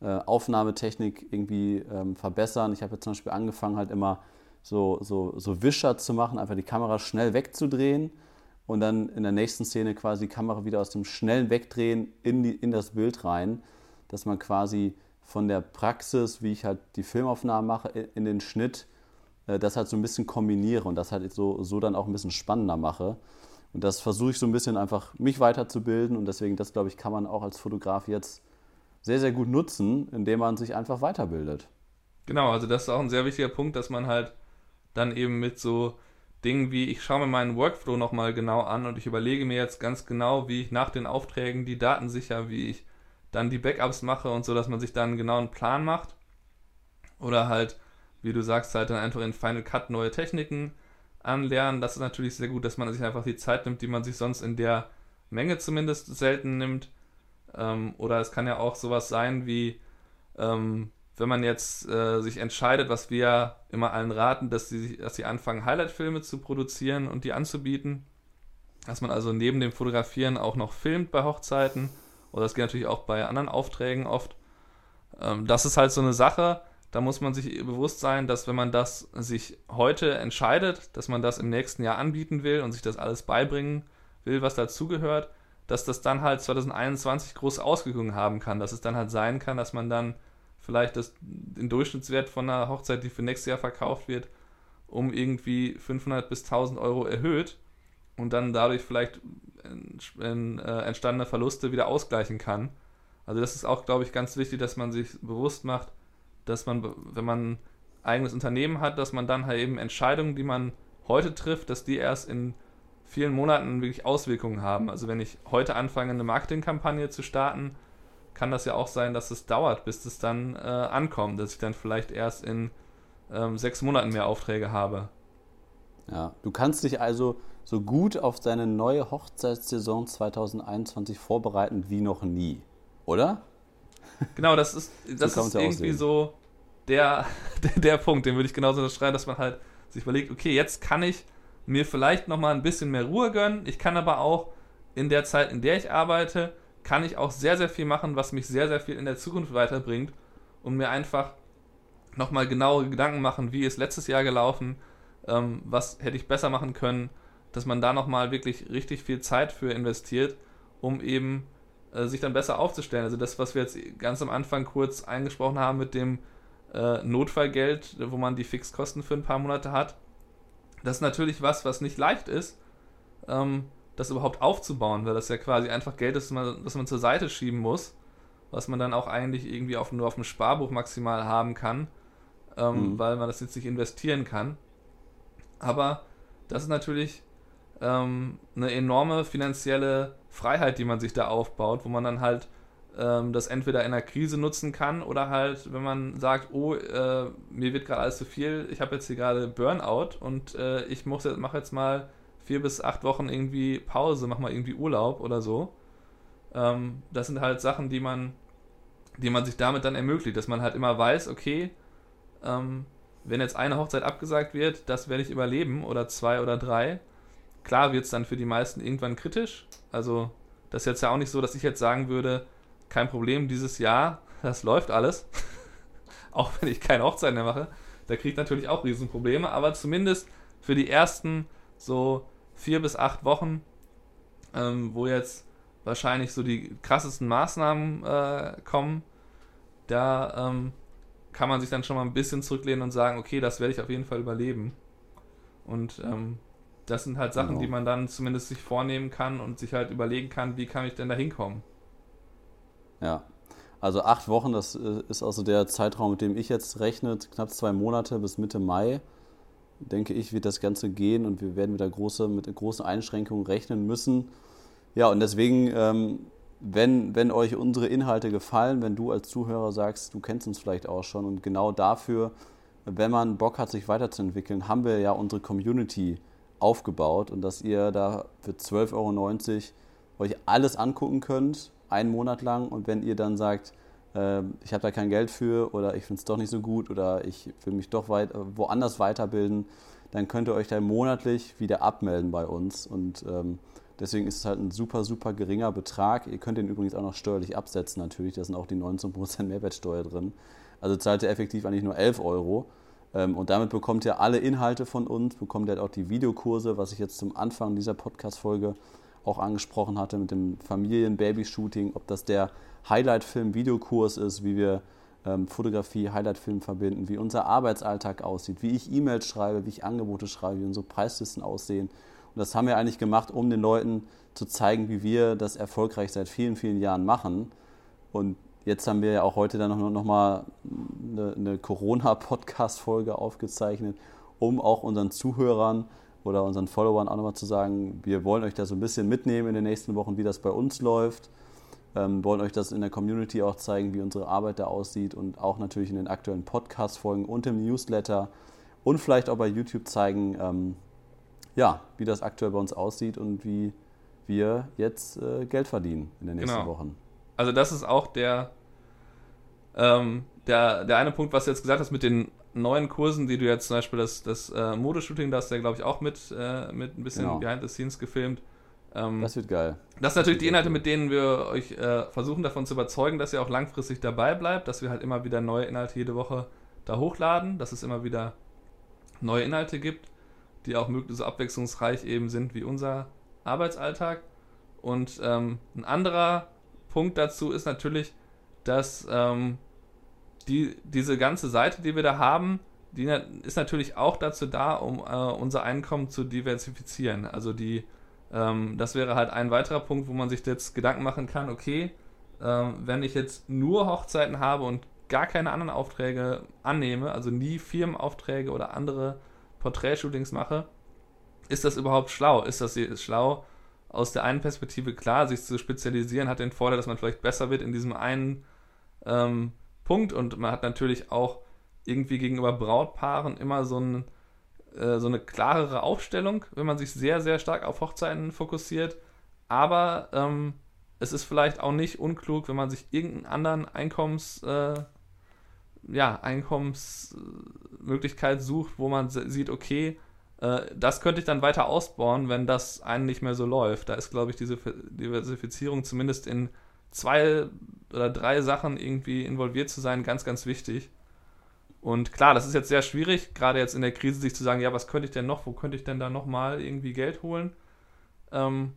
äh, Aufnahmetechnik irgendwie ähm, verbessern. Ich habe jetzt zum Beispiel angefangen, halt immer so, so, so Wischer zu machen, einfach die Kamera schnell wegzudrehen und dann in der nächsten Szene quasi die Kamera wieder aus dem schnellen Wegdrehen in, die, in das Bild rein, dass man quasi von der Praxis, wie ich halt die Filmaufnahmen mache, in den Schnitt, äh, das halt so ein bisschen kombiniere und das halt so, so dann auch ein bisschen spannender mache. Und das versuche ich so ein bisschen einfach mich weiterzubilden und deswegen, das glaube ich, kann man auch als Fotograf jetzt sehr, sehr gut nutzen, indem man sich einfach weiterbildet. Genau, also das ist auch ein sehr wichtiger Punkt, dass man halt dann eben mit so Dingen wie, ich schaue mir meinen Workflow nochmal genau an und ich überlege mir jetzt ganz genau, wie ich nach den Aufträgen die Daten sicher, wie ich dann die Backups mache und so, dass man sich dann einen genauen Plan macht. Oder halt, wie du sagst, halt dann einfach in Final Cut neue Techniken anlernen. Das ist natürlich sehr gut, dass man sich einfach die Zeit nimmt, die man sich sonst in der Menge zumindest selten nimmt. Ähm, oder es kann ja auch sowas sein wie, ähm, wenn man jetzt äh, sich entscheidet, was wir immer allen raten, dass sie, dass sie anfangen, Highlight-Filme zu produzieren und die anzubieten. Dass man also neben dem Fotografieren auch noch filmt bei Hochzeiten. Oder das geht natürlich auch bei anderen Aufträgen oft. Ähm, das ist halt so eine Sache, da muss man sich bewusst sein, dass wenn man das sich heute entscheidet, dass man das im nächsten Jahr anbieten will und sich das alles beibringen will, was dazugehört, dass das dann halt 2021 groß ausgegangen haben kann. Dass es dann halt sein kann, dass man dann vielleicht das, den Durchschnittswert von einer Hochzeit, die für nächstes Jahr verkauft wird, um irgendwie 500 bis 1000 Euro erhöht und dann dadurch vielleicht äh, entstandene Verluste wieder ausgleichen kann. Also das ist auch, glaube ich, ganz wichtig, dass man sich bewusst macht, dass man, wenn man ein eigenes Unternehmen hat, dass man dann halt eben Entscheidungen, die man heute trifft, dass die erst in vielen Monaten wirklich Auswirkungen haben. Also wenn ich heute anfange, eine Marketingkampagne zu starten, kann das ja auch sein, dass es dauert, bis es dann äh, ankommt, dass ich dann vielleicht erst in ähm, sechs Monaten mehr Aufträge habe. Ja, du kannst dich also so gut auf deine neue Hochzeitssaison 2021 vorbereiten wie noch nie, oder? Genau, das ist, *laughs* das so ist irgendwie so der, *laughs* der, der Punkt, den würde ich genauso unterschreiben, dass man halt sich überlegt, okay, jetzt kann ich mir vielleicht nochmal ein bisschen mehr Ruhe gönnen. Ich kann aber auch in der Zeit, in der ich arbeite, kann ich auch sehr, sehr viel machen, was mich sehr, sehr viel in der Zukunft weiterbringt und mir einfach nochmal genaue Gedanken machen, wie ist letztes Jahr gelaufen, ähm, was hätte ich besser machen können, dass man da nochmal wirklich richtig viel Zeit für investiert, um eben äh, sich dann besser aufzustellen. Also das, was wir jetzt ganz am Anfang kurz eingesprochen haben mit dem äh, Notfallgeld, wo man die Fixkosten für ein paar Monate hat, das ist natürlich was, was nicht leicht ist, ähm, das überhaupt aufzubauen, weil das ja quasi einfach Geld ist, das man, zur Seite schieben muss, was man dann auch eigentlich irgendwie auf, nur auf dem Sparbuch maximal haben kann, ähm, mhm. weil man das jetzt nicht investieren kann. Aber das ist natürlich ähm, eine enorme finanzielle Freiheit, die man sich da aufbaut, wo man dann halt ähm, das entweder in einer Krise nutzen kann oder halt, wenn man sagt, oh, äh, mir wird gerade alles zu viel, ich habe jetzt hier gerade Burnout und äh, ich muss jetzt, mache jetzt mal vier bis acht Wochen irgendwie Pause, mach mal irgendwie Urlaub oder so. Ähm, das sind halt Sachen, die man, die man sich damit dann ermöglicht, dass man halt immer weiß, okay, ähm, wenn jetzt eine Hochzeit abgesagt wird, das werde ich überleben oder zwei oder drei. Klar wird es dann für die meisten irgendwann kritisch. Also das ist jetzt ja auch nicht so, dass ich jetzt sagen würde, kein Problem, dieses Jahr, *laughs* das läuft alles. *laughs* auch wenn ich keine Hochzeit mehr mache. Da kriege ich natürlich auch Riesenprobleme, aber zumindest für die ersten so vier bis acht Wochen, ähm, wo jetzt wahrscheinlich so die krassesten Maßnahmen äh, kommen, da ähm, kann man sich dann schon mal ein bisschen zurücklehnen und sagen, okay, das werde ich auf jeden Fall überleben. Und ähm, das sind halt Sachen, genau. die man dann zumindest sich vornehmen kann und sich halt überlegen kann, wie kann ich denn da hinkommen. Ja, also acht Wochen, das äh, ist also der Zeitraum, mit dem ich jetzt rechne, knapp zwei Monate bis Mitte Mai, denke ich, wird das Ganze gehen und wir werden wieder große, mit großen Einschränkungen rechnen müssen. Ja, und deswegen ähm, wenn, wenn euch unsere Inhalte gefallen, wenn du als Zuhörer sagst, du kennst uns vielleicht auch schon und genau dafür, wenn man Bock hat, sich weiterzuentwickeln, haben wir ja unsere Community aufgebaut und dass ihr da für 12,90 Euro euch alles angucken könnt, einen Monat lang und wenn ihr dann sagt, ich habe da kein Geld für oder ich finde es doch nicht so gut oder ich will mich doch weit, woanders weiterbilden, dann könnt ihr euch da monatlich wieder abmelden bei uns und ähm, Deswegen ist es halt ein super, super geringer Betrag. Ihr könnt den übrigens auch noch steuerlich absetzen natürlich. Da sind auch die 19% Mehrwertsteuer drin. Also zahlt ihr effektiv eigentlich nur 11 Euro. Ähm, und damit bekommt ihr alle Inhalte von uns, bekommt ihr halt auch die Videokurse, was ich jetzt zum Anfang dieser Podcast-Folge auch angesprochen hatte mit dem Familien-Baby-Shooting, ob das der Highlight-Film-Videokurs ist, wie wir ähm, Fotografie, Highlight-Film verbinden, wie unser Arbeitsalltag aussieht, wie ich E-Mails schreibe, wie ich Angebote schreibe, wie unsere Preislisten aussehen und das haben wir eigentlich gemacht, um den Leuten zu zeigen, wie wir das erfolgreich seit vielen, vielen Jahren machen. Und jetzt haben wir ja auch heute dann noch, noch mal eine, eine Corona-Podcast-Folge aufgezeichnet, um auch unseren Zuhörern oder unseren Followern auch nochmal zu sagen, wir wollen euch da so ein bisschen mitnehmen in den nächsten Wochen, wie das bei uns läuft. Ähm, wollen euch das in der Community auch zeigen, wie unsere Arbeit da aussieht und auch natürlich in den aktuellen Podcast-Folgen und im Newsletter und vielleicht auch bei YouTube zeigen, ähm, ja, wie das aktuell bei uns aussieht und wie wir jetzt äh, Geld verdienen in den nächsten genau. Wochen. Also das ist auch der, ähm, der, der eine Punkt, was du jetzt gesagt hast mit den neuen Kursen, die du jetzt zum Beispiel das, das äh, Modeshooting, da hast du ja, glaube ich, auch mit, äh, mit ein bisschen genau. Behind the Scenes gefilmt. Ähm, das wird geil. Das sind natürlich die Inhalte, mit denen wir euch äh, versuchen davon zu überzeugen, dass ihr auch langfristig dabei bleibt, dass wir halt immer wieder neue Inhalte jede Woche da hochladen, dass es immer wieder neue Inhalte gibt die auch möglichst so abwechslungsreich eben sind wie unser Arbeitsalltag. Und ähm, ein anderer Punkt dazu ist natürlich, dass ähm, die, diese ganze Seite, die wir da haben, die ist natürlich auch dazu da, um äh, unser Einkommen zu diversifizieren. Also die, ähm, das wäre halt ein weiterer Punkt, wo man sich jetzt Gedanken machen kann, okay, ähm, wenn ich jetzt nur Hochzeiten habe und gar keine anderen Aufträge annehme, also nie Firmenaufträge oder andere Porträtshootings mache, ist das überhaupt schlau? Ist das schlau, aus der einen Perspektive klar, sich zu spezialisieren, hat den Vorteil, dass man vielleicht besser wird in diesem einen ähm, Punkt und man hat natürlich auch irgendwie gegenüber Brautpaaren immer so, ein, äh, so eine klarere Aufstellung, wenn man sich sehr, sehr stark auf Hochzeiten fokussiert. Aber ähm, es ist vielleicht auch nicht unklug, wenn man sich irgendeinen anderen Einkommens, äh, ja, Einkommensmöglichkeit sucht, wo man sieht, okay, äh, das könnte ich dann weiter ausbauen, wenn das einen nicht mehr so läuft. Da ist, glaube ich, diese Diversifizierung zumindest in zwei oder drei Sachen irgendwie involviert zu sein, ganz, ganz wichtig. Und klar, das ist jetzt sehr schwierig, gerade jetzt in der Krise, sich zu sagen, ja, was könnte ich denn noch, wo könnte ich denn da nochmal irgendwie Geld holen? Ähm,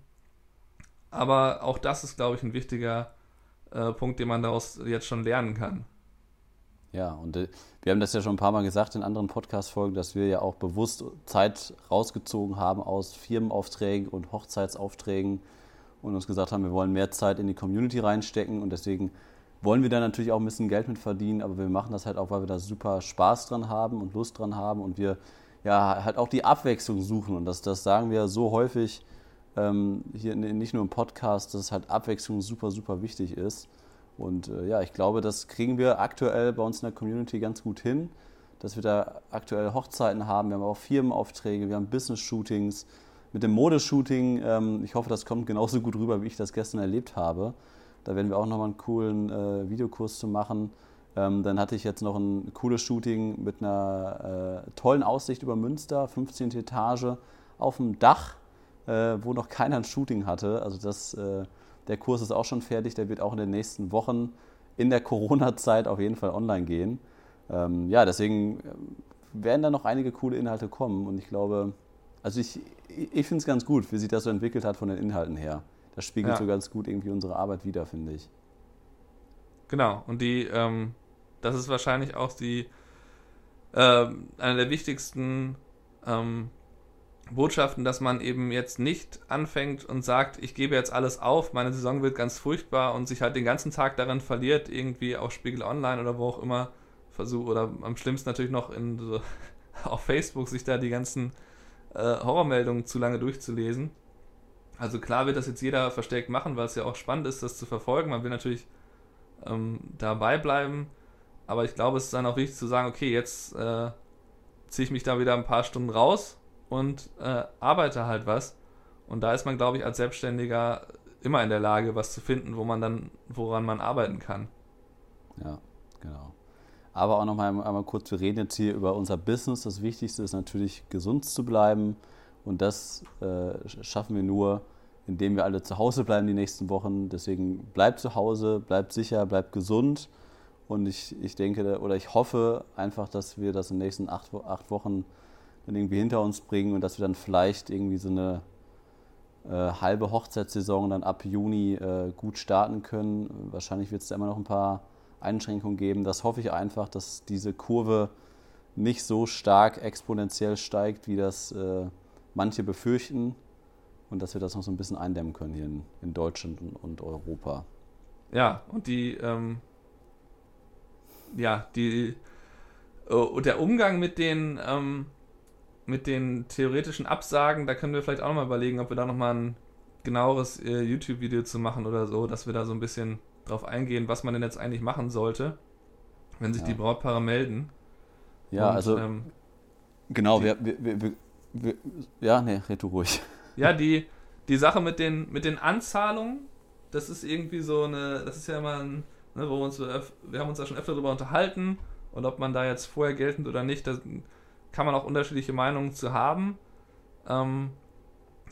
aber auch das ist, glaube ich, ein wichtiger äh, Punkt, den man daraus jetzt schon lernen kann. Ja, und äh, wir haben das ja schon ein paar Mal gesagt in anderen Podcast-Folgen, dass wir ja auch bewusst Zeit rausgezogen haben aus Firmenaufträgen und Hochzeitsaufträgen und uns gesagt haben, wir wollen mehr Zeit in die Community reinstecken und deswegen wollen wir da natürlich auch ein bisschen Geld mit verdienen, aber wir machen das halt auch, weil wir da super Spaß dran haben und Lust dran haben und wir ja halt auch die Abwechslung suchen und das, das sagen wir so häufig ähm, hier nicht nur im Podcast, dass halt Abwechslung super, super wichtig ist. Und äh, ja, ich glaube, das kriegen wir aktuell bei uns in der Community ganz gut hin, dass wir da aktuell Hochzeiten haben. Wir haben auch Firmenaufträge, wir haben Business-Shootings. Mit dem Modeshooting, ähm, ich hoffe, das kommt genauso gut rüber, wie ich das gestern erlebt habe. Da werden wir auch nochmal einen coolen äh, Videokurs zu machen. Ähm, dann hatte ich jetzt noch ein cooles Shooting mit einer äh, tollen Aussicht über Münster, 15. Etage auf dem Dach, äh, wo noch keiner ein Shooting hatte. Also das äh, der Kurs ist auch schon fertig, der wird auch in den nächsten Wochen in der Corona-Zeit auf jeden Fall online gehen. Ähm, ja, deswegen ähm, werden da noch einige coole Inhalte kommen und ich glaube, also ich, ich finde es ganz gut, wie sich das so entwickelt hat von den Inhalten her. Das spiegelt ja. so ganz gut irgendwie unsere Arbeit wider, finde ich. Genau, und die, ähm, das ist wahrscheinlich auch die, äh, eine der wichtigsten ähm, Botschaften, dass man eben jetzt nicht anfängt und sagt, ich gebe jetzt alles auf, meine Saison wird ganz furchtbar und sich halt den ganzen Tag daran verliert, irgendwie auf Spiegel Online oder wo auch immer versucht, oder am schlimmsten natürlich noch in so, *laughs* auf Facebook sich da die ganzen äh, Horrormeldungen zu lange durchzulesen. Also klar wird das jetzt jeder verstärkt machen, weil es ja auch spannend ist, das zu verfolgen. Man will natürlich ähm, dabei bleiben. Aber ich glaube, es ist dann auch wichtig zu sagen, okay, jetzt äh, ziehe ich mich da wieder ein paar Stunden raus und äh, arbeite halt was. Und da ist man, glaube ich, als Selbstständiger immer in der Lage, was zu finden, wo man dann, woran man arbeiten kann. Ja, genau. Aber auch nochmal einmal kurz, wir reden jetzt hier über unser Business. Das Wichtigste ist natürlich, gesund zu bleiben. Und das äh, schaffen wir nur, indem wir alle zu Hause bleiben die nächsten Wochen. Deswegen bleibt zu Hause, bleibt sicher, bleibt gesund. Und ich, ich denke oder ich hoffe einfach, dass wir das in den nächsten acht, acht Wochen dann irgendwie hinter uns bringen und dass wir dann vielleicht irgendwie so eine äh, halbe Hochzeitssaison dann ab Juni äh, gut starten können. Wahrscheinlich wird es da immer noch ein paar Einschränkungen geben. Das hoffe ich einfach, dass diese Kurve nicht so stark exponentiell steigt, wie das äh, manche befürchten und dass wir das noch so ein bisschen eindämmen können hier in, in Deutschland und, und, Europa. Ja, und die, ähm, ja, die, uh, der Umgang mit den, ähm, mit den theoretischen Absagen, da können wir vielleicht auch nochmal überlegen, ob wir da nochmal ein genaueres äh, YouTube-Video zu machen oder so, dass wir da so ein bisschen drauf eingehen, was man denn jetzt eigentlich machen sollte, wenn sich ja. die Brautpaare melden. Ja, und, also ähm, genau, wir, wir, wir, ja, nee, red du ruhig. Ja, die, die Sache mit den, mit den Anzahlungen, das ist irgendwie so eine, das ist ja immer ein, ne, wo wir uns, wir haben uns da schon öfter darüber unterhalten und ob man da jetzt vorher geltend oder nicht, da kann man auch unterschiedliche Meinungen zu haben. Ähm,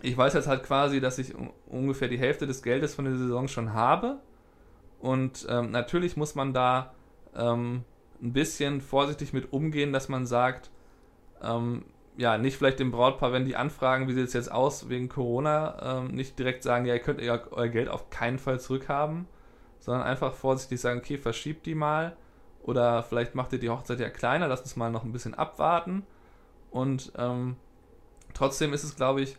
ich weiß jetzt halt quasi, dass ich ungefähr die Hälfte des Geldes von der Saison schon habe und ähm, natürlich muss man da ähm, ein bisschen vorsichtig mit umgehen, dass man sagt, ähm, ja, nicht vielleicht dem Brautpaar, wenn die anfragen, wie sieht es jetzt aus wegen Corona, ähm, nicht direkt sagen, ja, ihr könnt euer, euer Geld auf keinen Fall zurückhaben, sondern einfach vorsichtig sagen, okay, verschiebt die mal oder vielleicht macht ihr die Hochzeit ja kleiner, lasst uns mal noch ein bisschen abwarten. Und ähm, trotzdem ist es, glaube ich,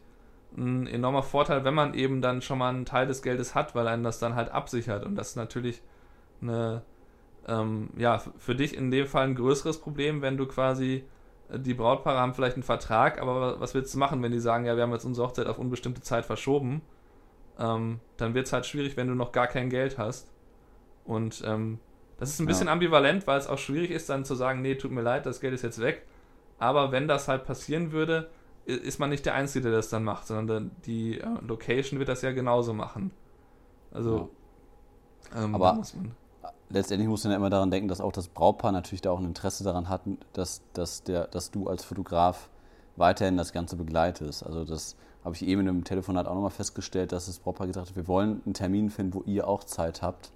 ein enormer Vorteil, wenn man eben dann schon mal einen Teil des Geldes hat, weil einen das dann halt absichert. Und das ist natürlich eine, ähm, ja, für dich in dem Fall ein größeres Problem, wenn du quasi die Brautpaare haben vielleicht einen Vertrag, aber was willst du machen, wenn die sagen, ja, wir haben jetzt unsere Hochzeit auf unbestimmte Zeit verschoben? Ähm, dann wird es halt schwierig, wenn du noch gar kein Geld hast. Und ähm, das ist ein bisschen ja. ambivalent, weil es auch schwierig ist, dann zu sagen, nee, tut mir leid, das Geld ist jetzt weg. Aber wenn das halt passieren würde, ist man nicht der Einzige, der das dann macht, sondern die äh, Location wird das ja genauso machen. Also, ja. ähm, aber muss man letztendlich muss man ja immer daran denken, dass auch das Brautpaar natürlich da auch ein Interesse daran hat, dass, dass, der, dass du als Fotograf weiterhin das Ganze begleitest. Also das habe ich eben in einem Telefonat auch nochmal festgestellt, dass das Brautpaar gesagt hat, wir wollen einen Termin finden, wo ihr auch Zeit habt.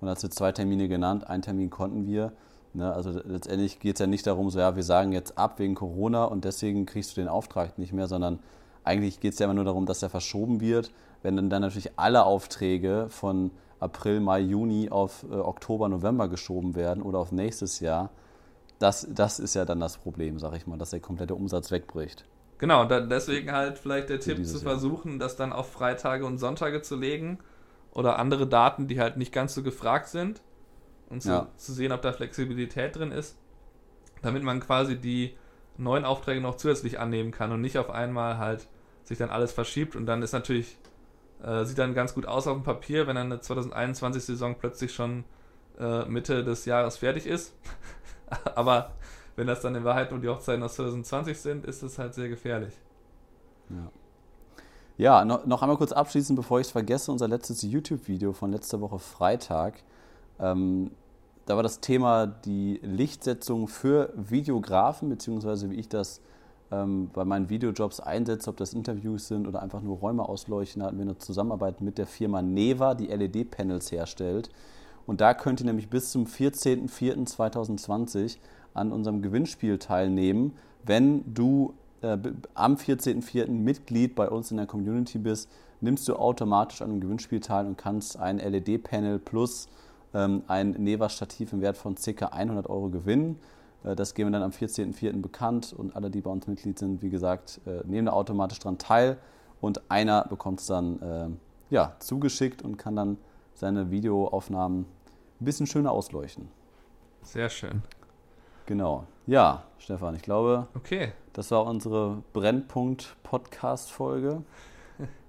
Und als wir zwei Termine genannt, einen Termin konnten wir. Ne, also letztendlich geht es ja nicht darum, so ja, wir sagen jetzt ab wegen Corona und deswegen kriegst du den Auftrag nicht mehr, sondern eigentlich geht es ja immer nur darum, dass er verschoben wird. Wenn dann, dann natürlich alle Aufträge von April, Mai, Juni auf äh, Oktober, November geschoben werden oder auf nächstes Jahr, das, das ist ja dann das Problem, sag ich mal, dass der komplette Umsatz wegbricht. Genau, da, deswegen halt vielleicht der Tipp zu versuchen, Jahr. das dann auf Freitage und Sonntage zu legen oder andere Daten, die halt nicht ganz so gefragt sind und zu, ja. zu sehen, ob da Flexibilität drin ist, damit man quasi die neuen Aufträge noch zusätzlich annehmen kann und nicht auf einmal halt sich dann alles verschiebt und dann ist natürlich äh, sieht dann ganz gut aus auf dem Papier, wenn dann eine 2021-Saison plötzlich schon äh, Mitte des Jahres fertig ist. *laughs* Aber wenn das dann in Wahrheit nur die Hochzeiten aus 2020 sind, ist das halt sehr gefährlich. Ja. Ja, noch, noch einmal kurz abschließend, bevor ich es vergesse, unser letztes YouTube-Video von letzter Woche Freitag. Ähm, da war das Thema die Lichtsetzung für Videografen, beziehungsweise wie ich das ähm, bei meinen Videojobs einsetze, ob das Interviews sind oder einfach nur Räume ausleuchten, hatten wir eine Zusammenarbeit mit der Firma Neva, die LED-Panels herstellt. Und da könnt ihr nämlich bis zum 14.04.2020 an unserem Gewinnspiel teilnehmen, wenn du äh, am 14.04. Mitglied bei uns in der Community bist, nimmst du automatisch an einem Gewinnspiel teil und kannst ein LED-Panel plus ähm, ein Neva-Stativ im Wert von ca. 100 Euro gewinnen. Äh, das geben wir dann am 14.04. bekannt und alle, die bei uns Mitglied sind, wie gesagt, äh, nehmen da automatisch dran teil und einer bekommt es dann äh, ja, zugeschickt und kann dann seine Videoaufnahmen ein bisschen schöner ausleuchten. Sehr schön. Genau. Ja, Stefan, ich glaube, okay. das war unsere Brennpunkt-Podcast-Folge *laughs*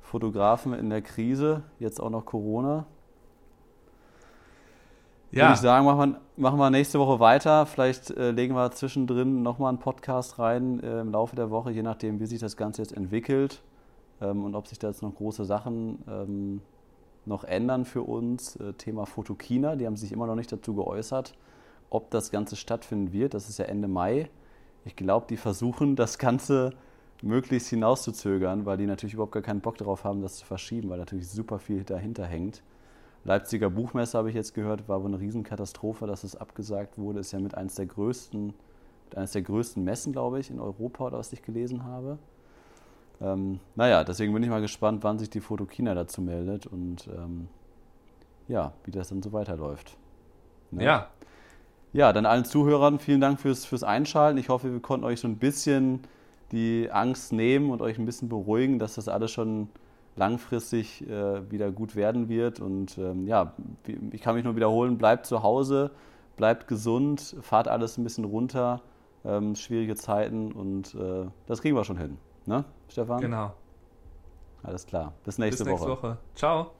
Fotografen in der Krise, jetzt auch noch Corona. Ja, Würde ich sagen, machen wir, machen wir nächste Woche weiter. Vielleicht äh, legen wir zwischendrin nochmal einen Podcast rein äh, im Laufe der Woche, je nachdem, wie sich das Ganze jetzt entwickelt ähm, und ob sich da jetzt noch große Sachen ähm, noch ändern für uns. Äh, Thema Fotokina, die haben sich immer noch nicht dazu geäußert, ob das Ganze stattfinden wird. Das ist ja Ende Mai. Ich glaube, die versuchen, das Ganze möglichst hinauszuzögern, weil die natürlich überhaupt gar keinen Bock darauf haben, das zu verschieben, weil natürlich super viel dahinter hängt. Leipziger Buchmesse habe ich jetzt gehört, war wohl eine Riesenkatastrophe, dass es abgesagt wurde. Ist ja mit eines der größten, mit eines der größten Messen, glaube ich, in Europa, oder was ich gelesen habe. Ähm, naja, deswegen bin ich mal gespannt, wann sich die Fotokina dazu meldet und ähm, ja, wie das dann so weiterläuft. Ne? ja, Ja, dann allen Zuhörern vielen Dank fürs, fürs Einschalten. Ich hoffe, wir konnten euch so ein bisschen die Angst nehmen und euch ein bisschen beruhigen, dass das alles schon langfristig äh, wieder gut werden wird. Und ähm, ja, ich kann mich nur wiederholen, bleibt zu Hause, bleibt gesund, fahrt alles ein bisschen runter. Ähm, schwierige Zeiten und äh, das kriegen wir schon hin. Ne, Stefan? genau. Alles klar. Bis Bis nächste, nächste Woche. Woche. Ciao.